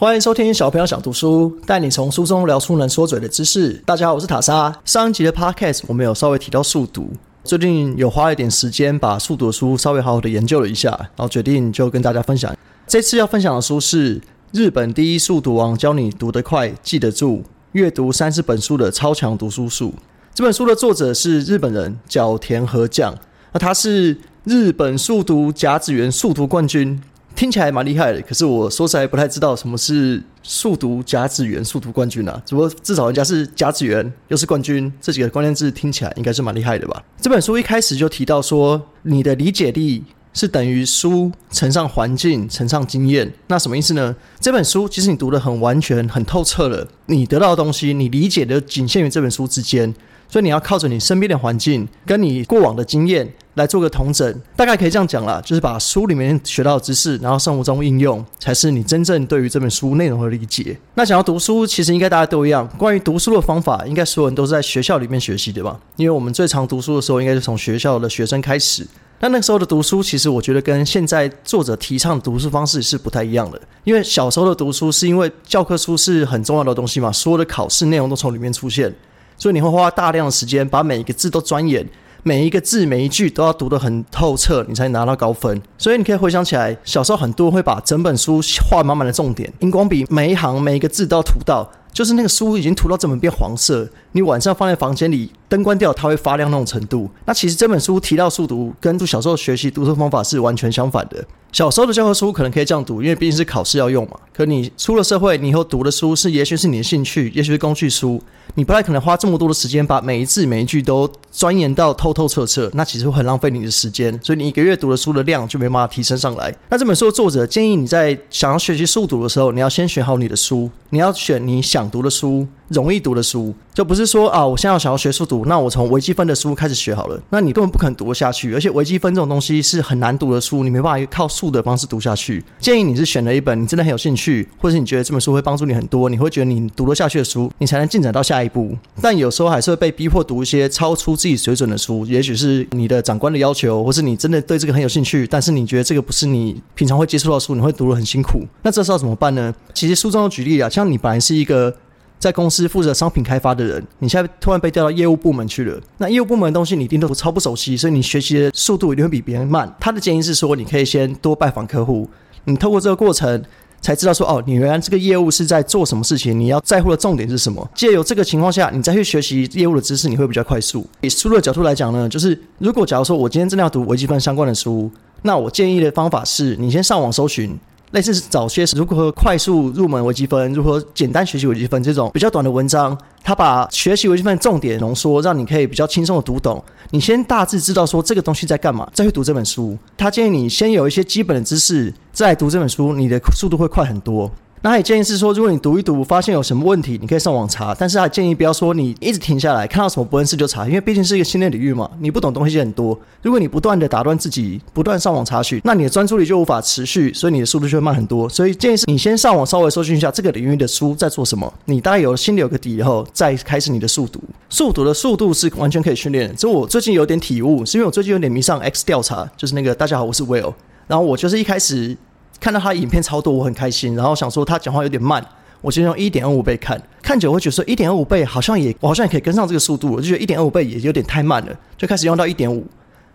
欢迎收听小朋友想读书，带你从书中聊出能说嘴的知识。大家好，我是塔莎。上一集的 podcast 我们有稍微提到速读，最近有花一点时间把速读的书稍微好好的研究了一下，然后决定就跟大家分享。这次要分享的书是日本第一速读王教你读得快、记得住、阅读三十本书的超强读书术。这本书的作者是日本人角田和将，那他是日本速读甲子园速读冠军。听起来蛮厉害的，可是我说实在不太知道什么是速读甲子园速读冠军啊。只不过至少人家是甲子园，又是冠军，这几个关键字听起来应该是蛮厉害的吧。这本书一开始就提到说，你的理解力是等于书乘上环境乘上经验。那什么意思呢？这本书其实你读的很完全、很透彻了，你得到的东西，你理解的仅限于这本书之间。所以你要靠着你身边的环境，跟你过往的经验来做个同整，大概可以这样讲啦，就是把书里面学到的知识，然后生活中应用，才是你真正对于这本书内容的理解。那想要读书，其实应该大家都一样。关于读书的方法，应该所有人都是在学校里面学习的吧？因为我们最常读书的时候，应该是从学校的学生开始。那那个时候的读书，其实我觉得跟现在作者提倡读书方式是不太一样的。因为小时候的读书，是因为教科书是很重要的东西嘛，所有的考试内容都从里面出现。所以你会花大量的时间把每一个字都钻研，每一个字每一句都要读得很透彻，你才拿到高分。所以你可以回想起来，小时候很多人会把整本书画满满的重点，荧光笔每一行每一个字都要涂到。就是那个书已经涂到整本变黄色，你晚上放在房间里，灯关掉，它会发亮那种程度。那其实这本书提到速读，跟小时候学习读书方法是完全相反的。小时候的教科书可能可以这样读，因为毕竟是考试要用嘛。可你出了社会，你以后读的书是，也许是你的兴趣，也许是工具书，你不太可能花这么多的时间把每一字每一句都钻研到透透彻彻，那其实会很浪费你的时间。所以你一个月读的书的量就没办法提升上来。那这本书的作者建议你在想要学习速读的时候，你要先选好你的书，你要选你想。读的书，容易读的书，就不是说啊，我现在要想要学速读，那我从微积分的书开始学好了。那你根本不可能读得下去，而且微积分这种东西是很难读的书，你没办法靠速的方式读下去。建议你是选了一本你真的很有兴趣，或者你觉得这本书会帮助你很多，你会觉得你读得下去的书，你才能进展到下一步。但有时候还是会被逼迫读一些超出自己水准的书，也许是你的长官的要求，或是你真的对这个很有兴趣，但是你觉得这个不是你平常会接触到的书，你会读得很辛苦。那这时候怎么办呢？其实书中有举例啊，像你本来是一个。在公司负责商品开发的人，你现在突然被调到业务部门去了。那业务部门的东西你一定都超不熟悉，所以你学习的速度一定会比别人慢。他的建议是说，你可以先多拜访客户，你透过这个过程才知道说，哦，你原来这个业务是在做什么事情，你要在乎的重点是什么。借由这个情况下，你再去学习业务的知识，你会比较快速。以书的角度来讲呢，就是如果假如说我今天真的要读微积分相关的书，那我建议的方法是你先上网搜寻。类似早些如何快速入门微积分，如何简单学习微积分这种比较短的文章，他把学习微积分重点浓缩，让你可以比较轻松的读懂。你先大致知道说这个东西在干嘛，再去读这本书。他建议你先有一些基本的知识，再读这本书，你的速度会快很多。那他也建议是说，如果你读一读，发现有什么问题，你可以上网查。但是他建议不要说你一直停下来，看到什么不认识就查，因为毕竟是一个新的领域嘛，你不懂东西很多。如果你不断的打断自己，不断上网查询，那你的专注力就无法持续，所以你的速度就会慢很多。所以建议是你先上网稍微搜寻一下这个领域的书在做什么，你大概有心里有个底以后，再开始你的速读。速读的速度是完全可以训练。这我最近有点体悟，是因为我最近有点迷上 X 调查，就是那个大家好，我是 Will，然后我就是一开始。看到他影片超多，我很开心。然后想说他讲话有点慢，我就用一点二五倍看。看久会觉得说一点二五倍好像也，我好像也可以跟上这个速度。我就觉得一点二五倍也有点太慢了，就开始用到一点五。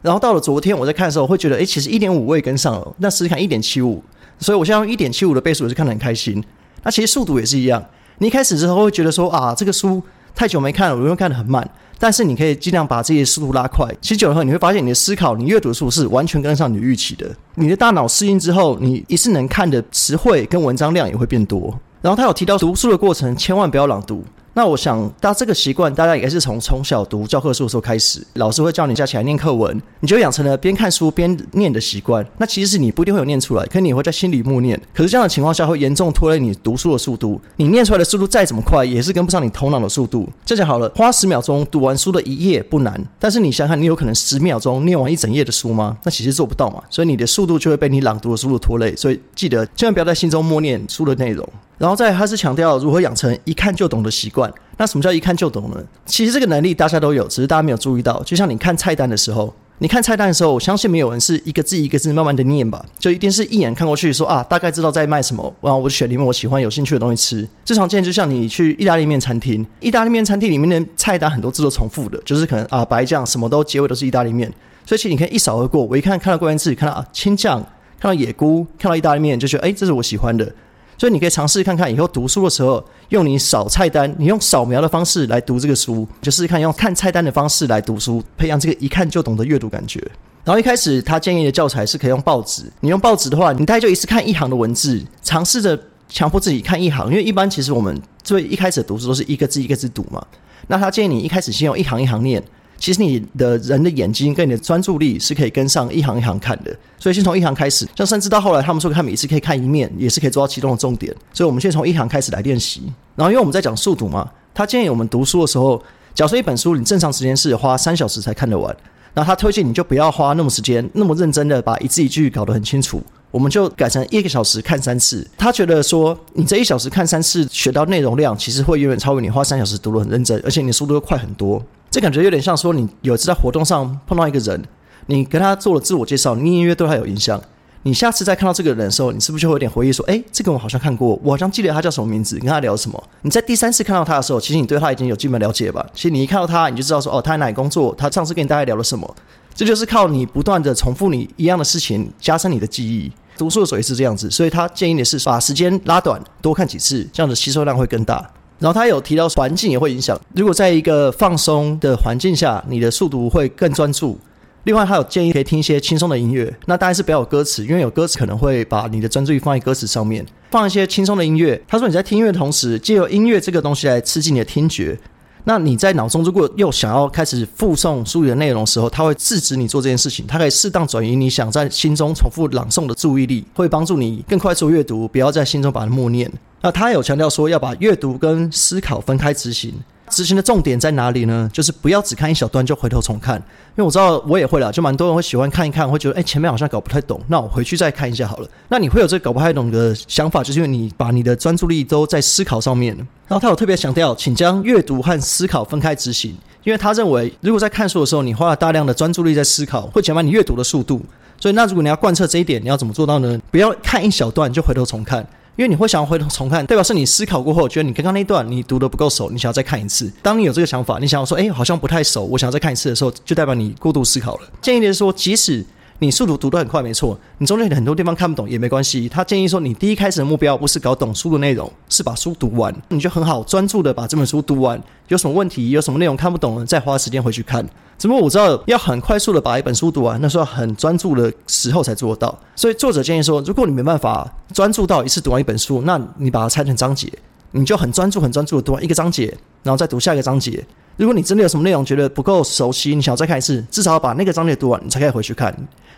然后到了昨天我在看的时候，会觉得哎，其实一点五我也跟上了。那试试看一点七五，所以我现在用一点七五的倍数，我是看得很开心。那其实速度也是一样，你一开始之后会觉得说啊，这个书太久没看了，我又看得很慢。但是你可以尽量把这些速度拉快。其实久了后，你会发现你的思考、你阅读的速度是完全跟上你的预期的。你的大脑适应之后，你一次能看的词汇跟文章量也会变多。然后他有提到读书的过程，千万不要朗读。那我想，大家这个习惯，大家也是从从小读教科书的时候开始，老师会叫你站起来念课文，你就养成了边看书边念的习惯。那其实是你不一定会有念出来，可你会在心里默念。可是这样的情况下，会严重拖累你读书的速度。你念出来的速度再怎么快，也是跟不上你头脑的速度。这讲好了，花十秒钟读完书的一页不难，但是你想想，你有可能十秒钟念完一整页的书吗？那其实做不到嘛。所以你的速度就会被你朗读的速度拖累。所以记得千万不要在心中默念书的内容。然后再，他是强调如何养成一看就懂的习惯。那什么叫一看就懂呢？其实这个能力大家都有，只是大家没有注意到。就像你看菜单的时候，你看菜单的时候，我相信没有人是一个字一个字慢慢的念吧，就一定是一眼看过去说啊，大概知道在卖什么，然后我就选里面我喜欢有兴趣的东西吃。最常见就像你去意大利面餐厅，意大利面餐厅里面的菜单很多字都重复的，就是可能啊白酱什么都结尾都是意大利面，所以其实你可以一扫而过。我一看看到关键字，看到啊青酱，看到野菇，看到意大利面，就觉得哎这是我喜欢的。所以你可以尝试看看，以后读书的时候用你扫菜单，你用扫描的方式来读这个书，就试试看用看菜单的方式来读书，培养这个一看就懂的阅读感觉。然后一开始他建议的教材是可以用报纸，你用报纸的话，你大概就一次看一行的文字，尝试着强迫自己看一行，因为一般其实我们最一开始读书都是一个字一个字读嘛。那他建议你一开始先用一行一行念。其实你的人的眼睛跟你的专注力是可以跟上一行一行看的，所以先从一行开始。像甚至到后来，他们说他每次可以看一面，也是可以做到其中的重点。所以我们先从一行开始来练习。然后因为我们在讲速读嘛，他建议我们读书的时候，假设一本书你正常时间是花三小时才看得完，那他推荐你就不要花那么时间那么认真的把一字一句搞得很清楚，我们就改成一个小时看三次。他觉得说你这一小时看三次学到内容量，其实会远远超过你花三小时读得很认真，而且你的速度会快很多。这感觉有点像说，你有一次在活动上碰到一个人，你跟他做了自我介绍，你隐约对他有印象。你下次再看到这个人的时候，你是不是就会有点回忆说，哎，这个我好像看过，我好像记得他叫什么名字，跟他聊什么？你在第三次看到他的时候，其实你对他已经有基本了解吧？其实你一看到他，你就知道说，哦，他在哪里工作，他上次跟你大概聊了什么。这就是靠你不断的重复你一样的事情，加深你的记忆。读书的时候也是这样子，所以他建议的是把时间拉短，多看几次，这样子吸收量会更大。然后他有提到环境也会影响，如果在一个放松的环境下，你的速读会更专注。另外，他有建议可以听一些轻松的音乐，那当然是不要有歌词，因为有歌词可能会把你的专注力放在歌词上面。放一些轻松的音乐，他说你在听音乐的同时，借由音乐这个东西来刺激你的听觉。那你在脑中如果又想要开始复诵书里的内容的时候，它会制止你做这件事情，它可以适当转移你想在心中重复朗诵的注意力，会帮助你更快速阅读，不要在心中把它默念。那他有强调说要把阅读跟思考分开执行。执行的重点在哪里呢？就是不要只看一小段就回头重看，因为我知道我也会了，就蛮多人会喜欢看一看，会觉得哎前面好像搞不太懂，那我回去再看一下好了。那你会有这搞不太懂的想法，就是因为你把你的专注力都在思考上面。然后他有特别强调，请将阅读和思考分开执行，因为他认为如果在看书的时候你花了大量的专注力在思考，会减慢你阅读的速度。所以那如果你要贯彻这一点，你要怎么做到呢？不要看一小段就回头重看。因为你会想要回头重看，代表是你思考过后，觉得你刚刚那段你读的不够熟，你想要再看一次。当你有这个想法，你想要说，哎，好像不太熟，我想要再看一次的时候，就代表你过度思考了。建议的是说，即使你速读读得很快，没错，你中间很多地方看不懂也没关系。他建议说，你第一开始的目标不是搞懂书的内容，是把书读完，你就很好专注的把这本书读完。有什么问题，有什么内容看不懂了，再花时间回去看。只不过我知道要很快速的把一本书读完，那是要很专注的时候才做到。所以作者建议说，如果你没办法专注到一次读完一本书，那你把它拆成章节，你就很专注、很专注的读完一个章节，然后再读下一个章节。如果你真的有什么内容觉得不够熟悉，你想要再看一次，至少要把那个章节读完，你才可以回去看。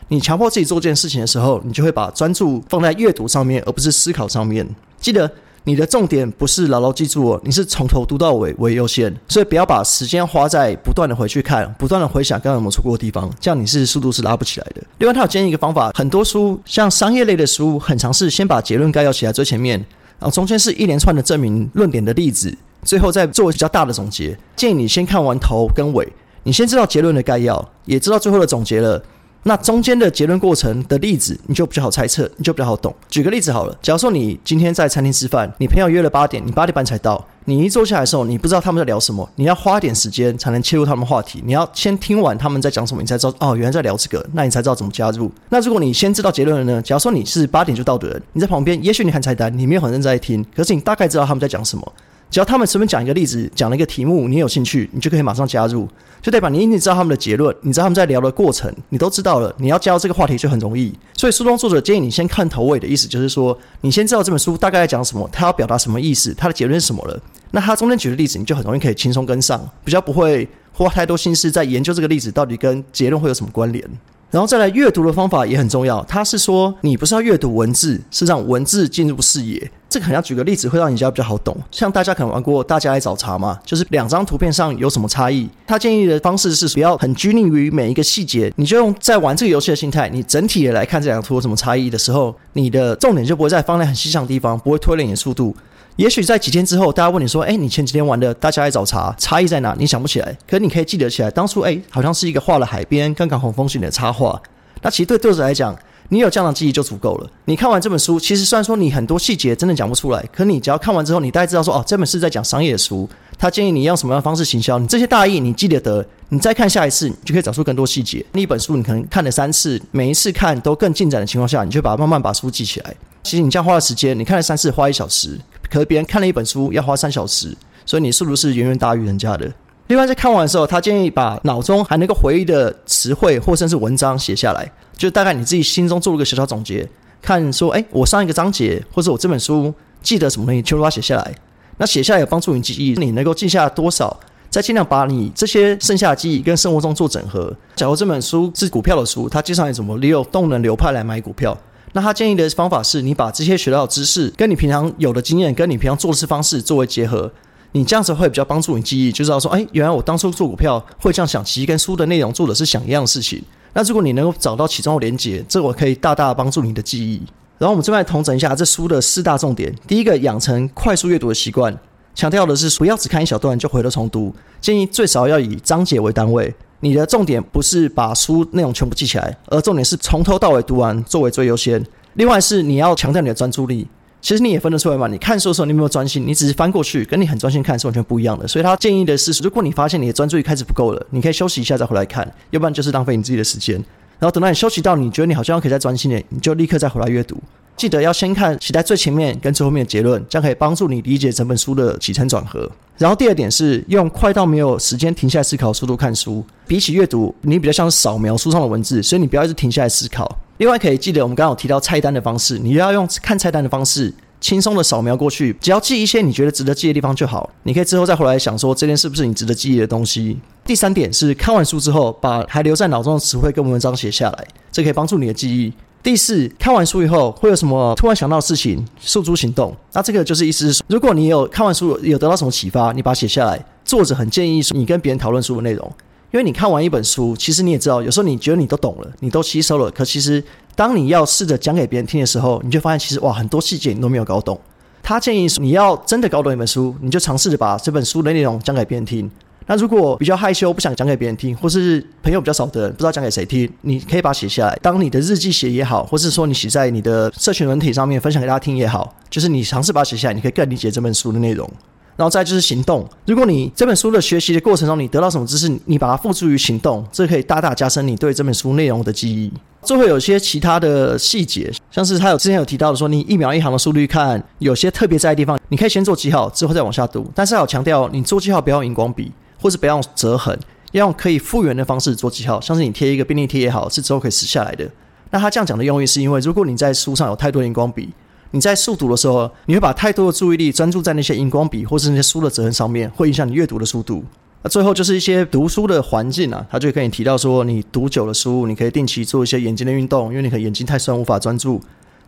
你强迫自己做这件事情的时候，你就会把专注放在阅读上面，而不是思考上面。记得。你的重点不是牢牢记住哦，你是从头读到尾为优先，所以不要把时间花在不断的回去看、不断的回想刚刚有没有错过的地方，这样你是速度是拉不起来的。另外，他有建议一个方法，很多书像商业类的书，很尝试先把结论概要写在最前面，然后中间是一连串的证明论点的例子，最后再做比较大的总结。建议你先看完头跟尾，你先知道结论的概要，也知道最后的总结了。那中间的结论过程的例子，你就比较好猜测，你就比较好懂。举个例子好了，假如说你今天在餐厅吃饭，你朋友约了八点，你八点半才到，你一坐下来的时候，你不知道他们在聊什么，你要花点时间才能切入他们话题。你要先听完他们在讲什么，你才知道哦，原来在聊这个，那你才知道怎么加入。那如果你先知道结论了呢？假如说你是八点就到的人，你在旁边，也许你看菜单，你没有很认真在听，可是你大概知道他们在讲什么。只要他们随便讲一个例子，讲了一个题目，你有兴趣，你就可以马上加入，就代表你已经知道他们的结论，你知道他们在聊的过程，你都知道了，你要加入这个话题就很容易。所以书中作者建议你先看头尾的意思，就是说你先知道这本书大概在讲什么，他要表达什么意思，他的结论是什么了。那他中间举的例子，你就很容易可以轻松跟上，比较不会花太多心思在研究这个例子到底跟结论会有什么关联。然后再来阅读的方法也很重要。他是说，你不是要阅读文字，是让文字进入视野。这个可能要举个例子，会让你家比较好懂。像大家可能玩过《大家来找茬》嘛，就是两张图片上有什么差异。他建议的方式是不要很拘泥于每一个细节，你就用在玩这个游戏的心态，你整体的来看这两图有什么差异的时候，你的重点就不会在放在很细项的地方，不会拖累你的速度。也许在几天之后，大家问你说：“哎，你前几天玩的大家爱找茬差异在哪？”你想不起来，可你可以记得起来，当初哎，好像是一个画了海边刚刚红风景的插画。那其实对作者来讲，你有这样的记忆就足够了。你看完这本书，其实虽然说你很多细节真的讲不出来，可你只要看完之后，你大概知道说：“哦，这本是在讲商业书。”他建议你用什么样的方式行销？你这些大意你记得得，你再看下一次，你就可以找出更多细节。那一本书你可能看了三次，每一次看都更进展的情况下，你就把慢慢把书记起来。其实你这样花的时间，你看了三次花一小时，可是别人看了一本书要花三小时，所以你速度是远远大于人家的。另外在看完的时候，他建议把脑中还能够回忆的词汇或甚至文章写下来，就大概你自己心中做了个小小总结，看说，哎，我上一个章节或者我这本书记得什么东西，全部把它写下来。那写下来有帮助你记忆，你能够记下多少，再尽量把你这些剩下的记忆跟生活中做整合。假如这本书是股票的书，它介绍你怎么利用动能流派来买股票，那他建议的方法是你把这些学到的知识，跟你平常有的经验，跟你平常做事方式作为结合，你这样子会比较帮助你记忆，就知道说，哎，原来我当初做股票会这样想，其实跟书的内容做的是想一样的事情。那如果你能够找到其中的连结，这我可以大大帮助你的记忆。然后我们这边统整一下这书的四大重点。第一个，养成快速阅读的习惯，强调的是不要只看一小段就回头重读，建议最少要以章节为单位。你的重点不是把书内容全部记起来，而重点是从头到尾读完作为最优先。另外是你要强调你的专注力。其实你也分得出来嘛？你看书的时候你有没有专心？你只是翻过去，跟你很专心看是完全不一样的。所以他建议的是，如果你发现你的专注力开始不够了，你可以休息一下再回来看，要不然就是浪费你自己的时间。然后等到你休息到你觉得你好像可以再专心点，你就立刻再回来阅读。记得要先看写在最前面跟最后面的结论，这样可以帮助你理解整本书的起承转合。然后第二点是用快到没有时间停下来思考的速度看书，比起阅读，你比较像是扫描书上的文字，所以你不要一直停下来思考。另外可以记得我们刚刚有提到菜单的方式，你要用看菜单的方式。轻松的扫描过去，只要记一些你觉得值得记的地方就好。你可以之后再回来想说，这件是不是你值得记忆的东西。第三点是看完书之后，把还留在脑中的词汇跟文章写下来，这可以帮助你的记忆。第四，看完书以后会有什么突然想到的事情，诉诸行动。那这个就是意思是说，如果你有看完书有得到什么启发，你把它写下来。作者很建议你跟别人讨论书的内容。因为你看完一本书，其实你也知道，有时候你觉得你都懂了，你都吸收了，可其实当你要试着讲给别人听的时候，你就发现其实哇，很多细节你都没有搞懂。他建议你要真的搞懂一本书，你就尝试着把这本书的内容讲给别人听。那如果比较害羞，不想讲给别人听，或是朋友比较少的人，不知道讲给谁听，你可以把它写下来，当你的日记写也好，或是说你写在你的社群文体上面分享给大家听也好，就是你尝试把它写下来，你可以更理解这本书的内容。然后再就是行动。如果你这本书的学习的过程中，你得到什么知识，你把它付诸于行动，这可以大大加深你对这本书内容的记忆。最后有些其他的细节，像是他有之前有提到的说，你一秒一行的速率看，有些特别在的地方，你可以先做记号，之后再往下读。但是要强调，你做记号不要用荧光笔，或是不要用折痕，要用可以复原的方式做记号，像是你贴一个便利贴也好，是之后可以撕下来的。那他这样讲的用意是因为，如果你在书上有太多荧光笔。你在速读的时候，你会把太多的注意力专注在那些荧光笔或是那些书的折痕上面，会影响你阅读的速度。那最后就是一些读书的环境啊，他就可以提到说，你读久了书，你可以定期做一些眼睛的运动，因为你可能眼睛太酸无法专注。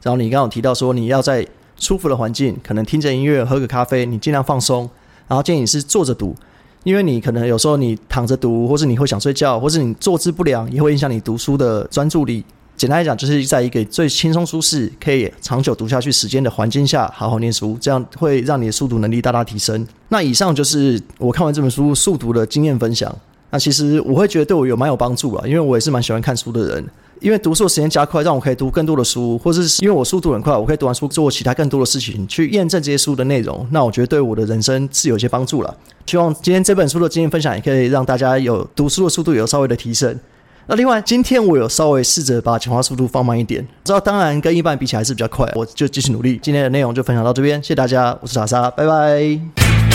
然后你刚刚有提到说，你要在舒服的环境，可能听着音乐，喝个咖啡，你尽量放松。然后建议你是坐着读，因为你可能有时候你躺着读，或是你会想睡觉，或是你坐姿不良，也会影响你读书的专注力。简单来讲，就是在一个最轻松舒适、可以长久读下去时间的环境下，好好念书，这样会让你的速读能力大大提升。那以上就是我看完这本书速读的经验分享。那其实我会觉得对我有蛮有帮助啊，因为我也是蛮喜欢看书的人。因为读书的时间加快，让我可以读更多的书，或者是因为我速度很快，我可以读完书做其他更多的事情，去验证这些书的内容。那我觉得对我的人生是有些帮助了。希望今天这本书的经验分享也可以让大家有读书的速度有稍微的提升。那另外，今天我有稍微试着把讲话速度放慢一点，知道当然跟一般比起来是比较快，我就继续努力。今天的内容就分享到这边，谢谢大家，我是莎莎，拜拜。